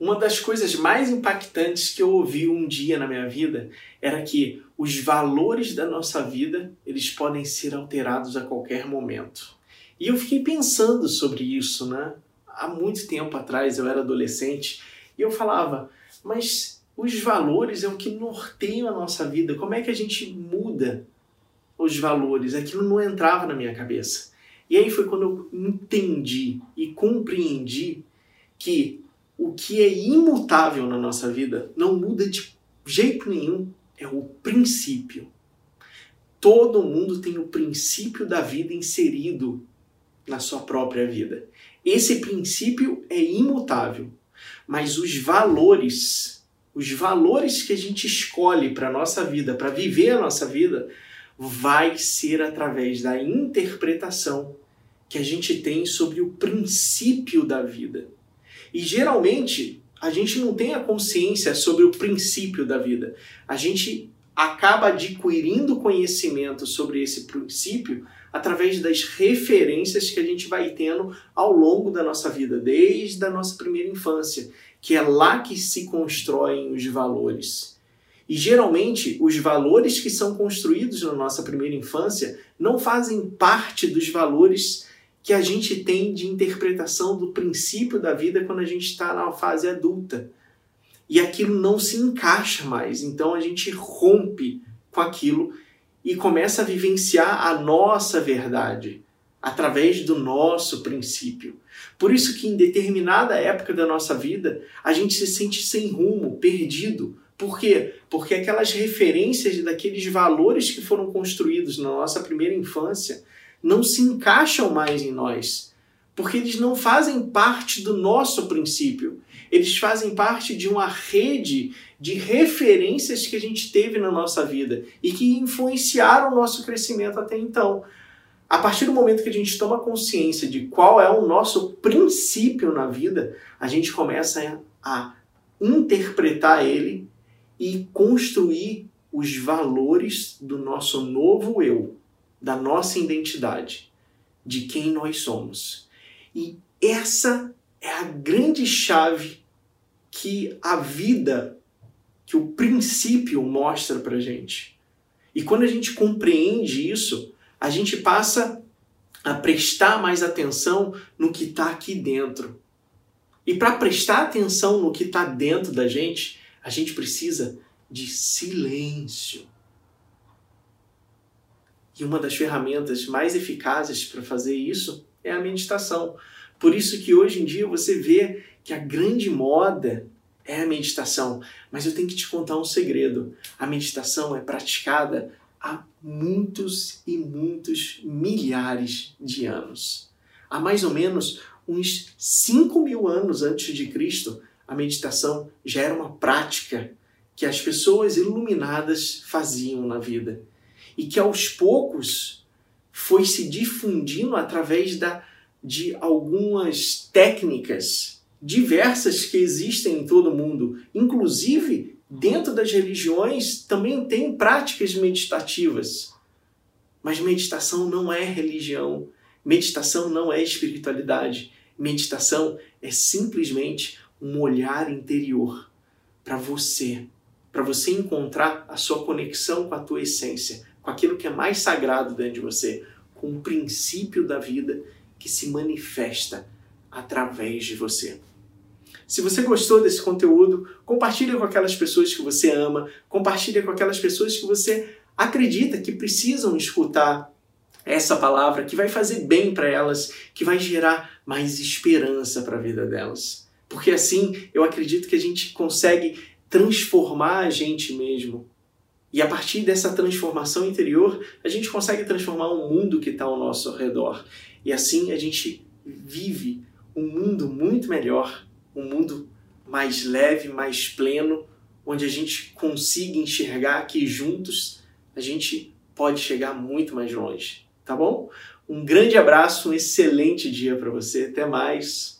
Uma das coisas mais impactantes que eu ouvi um dia na minha vida era que os valores da nossa vida, eles podem ser alterados a qualquer momento. E eu fiquei pensando sobre isso, né? Há muito tempo atrás, eu era adolescente, e eu falava, mas os valores é o que norteiam a nossa vida. Como é que a gente muda os valores? Aquilo não entrava na minha cabeça. E aí foi quando eu entendi e compreendi que o que é imutável na nossa vida não muda de jeito nenhum, é o princípio. Todo mundo tem o princípio da vida inserido na sua própria vida. Esse princípio é imutável, mas os valores, os valores que a gente escolhe para a nossa vida, para viver a nossa vida, vai ser através da interpretação que a gente tem sobre o princípio da vida. E geralmente a gente não tem a consciência sobre o princípio da vida. A gente acaba adquirindo conhecimento sobre esse princípio através das referências que a gente vai tendo ao longo da nossa vida, desde a nossa primeira infância, que é lá que se constroem os valores. E geralmente os valores que são construídos na nossa primeira infância não fazem parte dos valores que a gente tem de interpretação do princípio da vida quando a gente está na fase adulta. E aquilo não se encaixa mais. Então a gente rompe com aquilo e começa a vivenciar a nossa verdade através do nosso princípio. Por isso que em determinada época da nossa vida, a gente se sente sem rumo, perdido. Por quê? Porque aquelas referências daqueles valores que foram construídos na nossa primeira infância não se encaixam mais em nós, porque eles não fazem parte do nosso princípio. Eles fazem parte de uma rede de referências que a gente teve na nossa vida e que influenciaram o nosso crescimento até então. A partir do momento que a gente toma consciência de qual é o nosso princípio na vida, a gente começa a interpretar ele e construir os valores do nosso novo eu da nossa identidade, de quem nós somos. E essa é a grande chave que a vida, que o princípio mostra para gente. E quando a gente compreende isso, a gente passa a prestar mais atenção no que está aqui dentro. E para prestar atenção no que está dentro da gente, a gente precisa de silêncio. E uma das ferramentas mais eficazes para fazer isso é a meditação. Por isso que hoje em dia você vê que a grande moda é a meditação. Mas eu tenho que te contar um segredo. A meditação é praticada há muitos e muitos milhares de anos. Há mais ou menos uns 5 mil anos antes de Cristo, a meditação já era uma prática que as pessoas iluminadas faziam na vida e que aos poucos foi se difundindo através da, de algumas técnicas diversas que existem em todo o mundo, inclusive dentro das religiões também tem práticas meditativas. Mas meditação não é religião, meditação não é espiritualidade. Meditação é simplesmente um olhar interior para você, para você encontrar a sua conexão com a tua essência, com aquilo que é mais sagrado dentro de você, com o princípio da vida que se manifesta através de você. Se você gostou desse conteúdo, compartilhe com aquelas pessoas que você ama, compartilhe com aquelas pessoas que você acredita que precisam escutar essa palavra que vai fazer bem para elas, que vai gerar mais esperança para a vida delas. Porque assim, eu acredito que a gente consegue transformar a gente mesmo e a partir dessa transformação interior, a gente consegue transformar o mundo que está ao nosso redor. E assim a gente vive um mundo muito melhor, um mundo mais leve, mais pleno, onde a gente consiga enxergar que juntos a gente pode chegar muito mais longe. Tá bom? Um grande abraço, um excelente dia para você. Até mais.